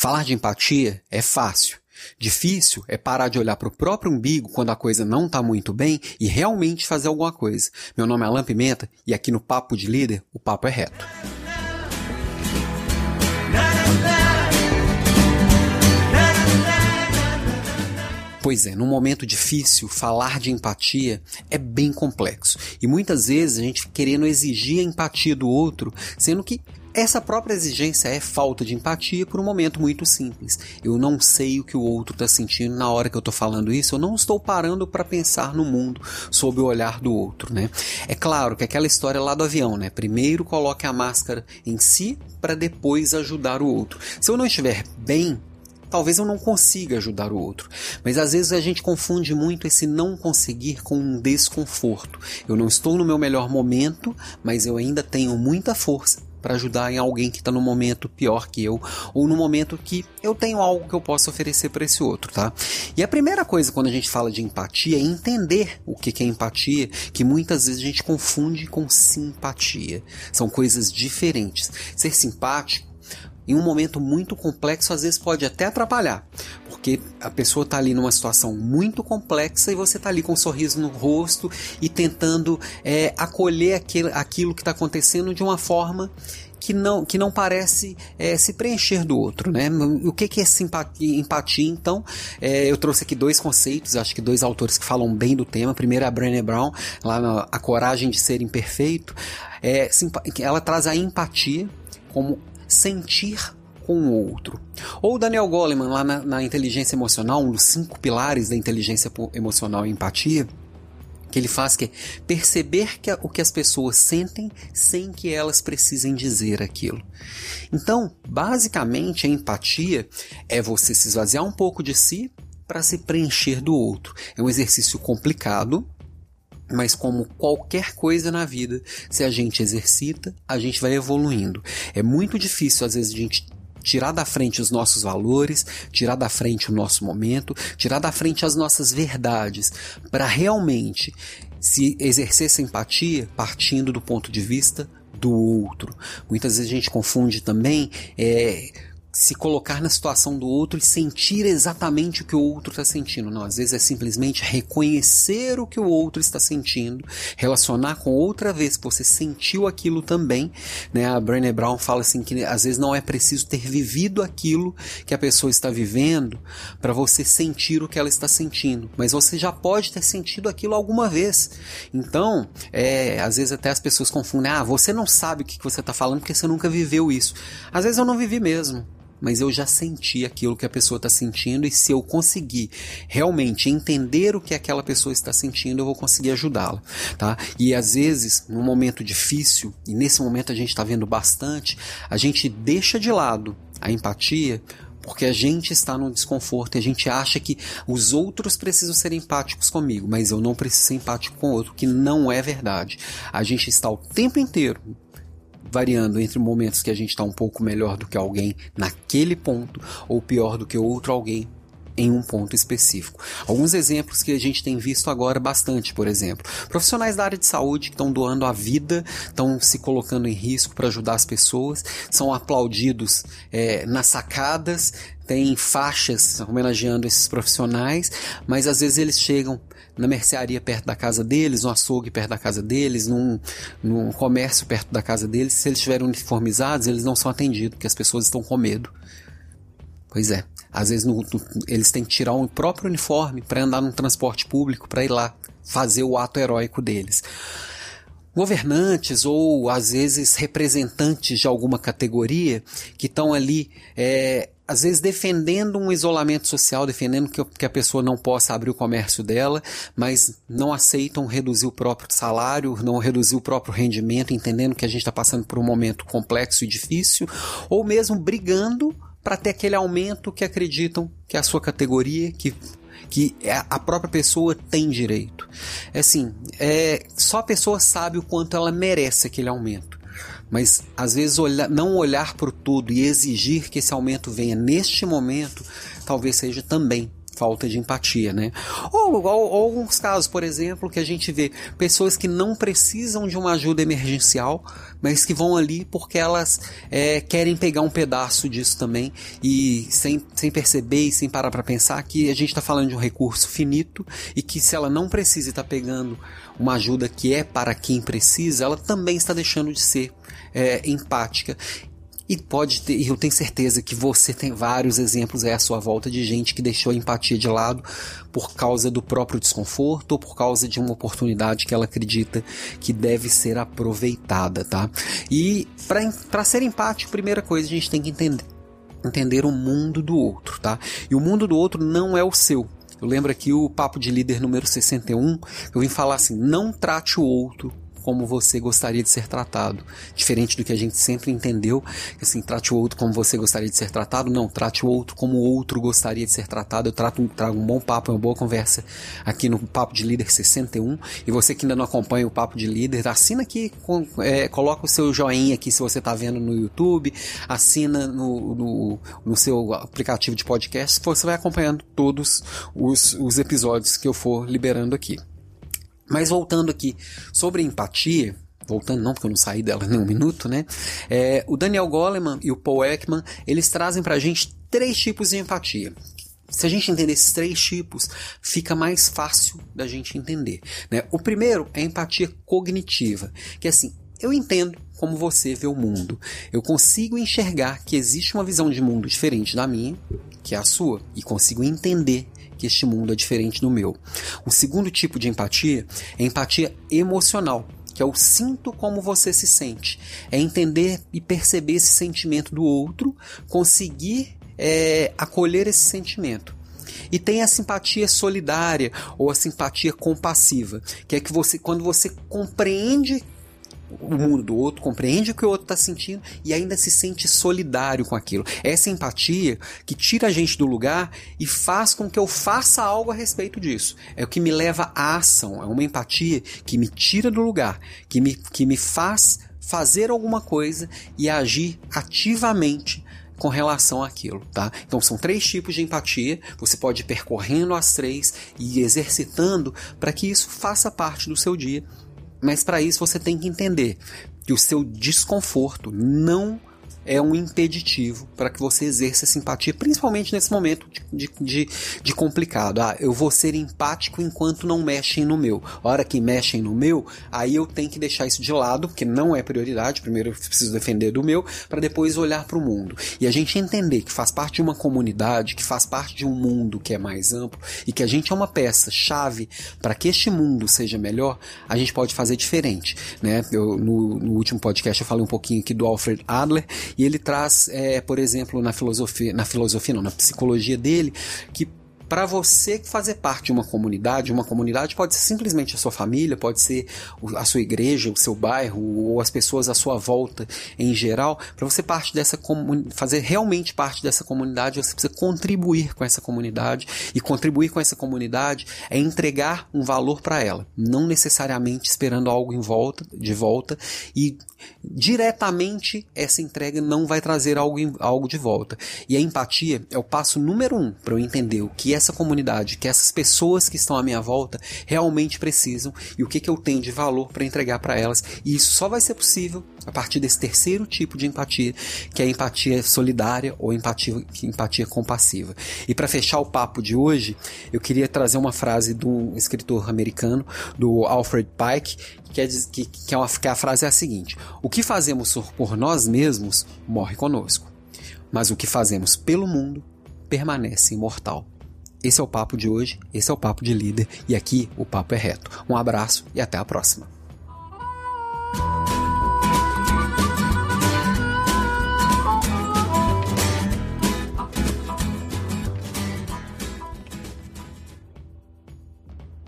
Falar de empatia é fácil. Difícil é parar de olhar para o próprio umbigo quando a coisa não está muito bem e realmente fazer alguma coisa. Meu nome é Alan Pimenta e aqui no Papo de Líder o papo é reto. Pois é, num momento difícil, falar de empatia é bem complexo. E muitas vezes a gente querendo exigir a empatia do outro, sendo que essa própria exigência é falta de empatia por um momento muito simples. Eu não sei o que o outro está sentindo na hora que eu estou falando isso, eu não estou parando para pensar no mundo sob o olhar do outro, né? É claro que aquela história lá do avião, né? Primeiro coloque a máscara em si para depois ajudar o outro. Se eu não estiver bem, talvez eu não consiga ajudar o outro. Mas às vezes a gente confunde muito esse não conseguir com um desconforto. Eu não estou no meu melhor momento, mas eu ainda tenho muita força para ajudar em alguém que está no momento pior que eu ou no momento que eu tenho algo que eu possa oferecer para esse outro, tá? E a primeira coisa quando a gente fala de empatia é entender o que é empatia, que muitas vezes a gente confunde com simpatia. São coisas diferentes. Ser simpático em um momento muito complexo, às vezes pode até atrapalhar, porque a pessoa está ali numa situação muito complexa e você está ali com um sorriso no rosto e tentando é, acolher aquilo, aquilo que está acontecendo de uma forma que não, que não parece é, se preencher do outro, né? O que, que é simpatia, empatia? Então, é, eu trouxe aqui dois conceitos, acho que dois autores que falam bem do tema. Primeiro é a Brené Brown, lá na A Coragem de Ser Imperfeito. É, ela traz a empatia como sentir com o outro. Ou Daniel Goleman, lá na, na inteligência emocional, um dos cinco pilares da inteligência emocional e empatia, que ele faz que é perceber que o que as pessoas sentem sem que elas precisem dizer aquilo. Então, basicamente, a empatia é você se esvaziar um pouco de si para se preencher do outro. É um exercício complicado, mas como qualquer coisa na vida, se a gente exercita, a gente vai evoluindo. É muito difícil às vezes a gente tirar da frente os nossos valores, tirar da frente o nosso momento, tirar da frente as nossas verdades, para realmente se exercer essa empatia partindo do ponto de vista do outro. Muitas vezes a gente confunde também é, se colocar na situação do outro e sentir exatamente o que o outro está sentindo. Não, às vezes é simplesmente reconhecer o que o outro está sentindo, relacionar com outra vez que você sentiu aquilo também. Né? A Brené Brown fala assim que às vezes não é preciso ter vivido aquilo que a pessoa está vivendo para você sentir o que ela está sentindo, mas você já pode ter sentido aquilo alguma vez. Então, é, às vezes até as pessoas confundem: ah, você não sabe o que você está falando porque você nunca viveu isso. Às vezes eu não vivi mesmo mas eu já senti aquilo que a pessoa está sentindo e se eu conseguir realmente entender o que aquela pessoa está sentindo, eu vou conseguir ajudá-la, tá? E às vezes, num momento difícil, e nesse momento a gente está vendo bastante, a gente deixa de lado a empatia porque a gente está no desconforto e a gente acha que os outros precisam ser empáticos comigo, mas eu não preciso ser empático com o outro, que não é verdade. A gente está o tempo inteiro variando entre momentos que a gente está um pouco melhor do que alguém naquele ponto ou pior do que outro alguém em um ponto específico. Alguns exemplos que a gente tem visto agora bastante, por exemplo, profissionais da área de saúde que estão doando a vida, estão se colocando em risco para ajudar as pessoas, são aplaudidos é, nas sacadas, tem faixas homenageando esses profissionais, mas às vezes eles chegam na mercearia perto da casa deles, no açougue perto da casa deles, num, num comércio perto da casa deles, se eles estiverem uniformizados, eles não são atendidos, porque as pessoas estão com medo. Pois é, às vezes no, no, eles têm que tirar o próprio uniforme para andar no transporte público, para ir lá fazer o ato heróico deles. Governantes ou às vezes representantes de alguma categoria que estão ali é, às vezes defendendo um isolamento social, defendendo que, que, a pessoa não possa abrir o comércio dela, mas não aceitam reduzir o próprio salário, não reduzir o próprio rendimento, entendendo que a gente está passando por um momento complexo e difícil, ou mesmo brigando para ter aquele aumento que acreditam que é a sua categoria, que que a própria pessoa tem direito. É assim, é, só a pessoa sabe o quanto ela merece aquele aumento. Mas às vezes olhar, não olhar para o todo e exigir que esse aumento venha neste momento, talvez seja também falta de empatia, né? Ou, ou, ou, alguns casos, por exemplo, que a gente vê pessoas que não precisam de uma ajuda emergencial, mas que vão ali porque elas é, querem pegar um pedaço disso também e sem, sem perceber e sem parar para pensar que a gente está falando de um recurso finito e que se ela não precisa estar tá pegando uma ajuda que é para quem precisa, ela também está deixando de ser é, empática. E pode ter, eu tenho certeza que você tem vários exemplos aí à sua volta de gente que deixou a empatia de lado por causa do próprio desconforto ou por causa de uma oportunidade que ela acredita que deve ser aproveitada, tá? E para ser empático, primeira coisa a gente tem que entender entender o mundo do outro, tá? E o mundo do outro não é o seu. Eu lembro aqui o papo de líder número 61, eu vim falar assim: não trate o outro como você gostaria de ser tratado. Diferente do que a gente sempre entendeu, assim, trate o outro como você gostaria de ser tratado. Não, trate o outro como o outro gostaria de ser tratado. Eu trato, trago um bom papo, uma boa conversa aqui no Papo de Líder 61. E você que ainda não acompanha o Papo de Líder, assina aqui, com, é, coloca o seu joinha aqui se você está vendo no YouTube, assina no, no, no, seu aplicativo de podcast, você vai acompanhando todos os, os episódios que eu for liberando aqui. Mas voltando aqui sobre empatia, voltando não porque eu não saí dela nem um minuto, né? É, o Daniel Goleman e o Paul Ekman, eles trazem pra gente três tipos de empatia. Se a gente entender esses três tipos, fica mais fácil da gente entender. Né? O primeiro é a empatia cognitiva, que é assim, eu entendo como você vê o mundo. Eu consigo enxergar que existe uma visão de mundo diferente da minha, que é a sua, e consigo entender que este mundo é diferente do meu. O segundo tipo de empatia é empatia emocional, que é o sinto como você se sente. É entender e perceber esse sentimento do outro, conseguir é, acolher esse sentimento. E tem a simpatia solidária ou a simpatia compassiva, que é que você, quando você compreende o mundo do outro, compreende o que o outro está sentindo e ainda se sente solidário com aquilo. Essa empatia que tira a gente do lugar e faz com que eu faça algo a respeito disso. É o que me leva à ação. É uma empatia que me tira do lugar, que me, que me faz fazer alguma coisa e agir ativamente com relação àquilo, tá? Então são três tipos de empatia, você pode ir percorrendo as três e exercitando para que isso faça parte do seu dia mas para isso você tem que entender que o seu desconforto não é um impeditivo para que você exerça simpatia, principalmente nesse momento de, de, de, complicado. Ah, eu vou ser empático enquanto não mexem no meu. Hora que mexem no meu, aí eu tenho que deixar isso de lado, porque não é prioridade. Primeiro eu preciso defender do meu, para depois olhar para o mundo. E a gente entender que faz parte de uma comunidade, que faz parte de um mundo que é mais amplo e que a gente é uma peça chave para que este mundo seja melhor, a gente pode fazer diferente. Né? Eu, no, no último podcast eu falei um pouquinho aqui do Alfred Adler e ele traz, é, por exemplo, na filosofia, na filosofia não, na psicologia dele, que para você fazer parte de uma comunidade, uma comunidade pode ser simplesmente a sua família, pode ser a sua igreja, o seu bairro ou as pessoas à sua volta em geral. Para você parte dessa fazer realmente parte dessa comunidade, você precisa contribuir com essa comunidade e contribuir com essa comunidade é entregar um valor para ela, não necessariamente esperando algo em volta, de volta e diretamente essa entrega não vai trazer algo, algo de volta. E a empatia é o passo número um para eu entender o que essa comunidade, que essas pessoas que estão à minha volta realmente precisam e o que, que eu tenho de valor para entregar para elas. E isso só vai ser possível a partir desse terceiro tipo de empatia, que é a empatia solidária ou empatia, empatia compassiva. E para fechar o papo de hoje, eu queria trazer uma frase de um escritor americano, do Alfred Pike, que, é, que, que, é uma, que a frase é a seguinte: O que fazemos por nós mesmos morre conosco, mas o que fazemos pelo mundo permanece imortal. Esse é o papo de hoje, esse é o papo de líder e aqui o papo é reto. Um abraço e até a próxima.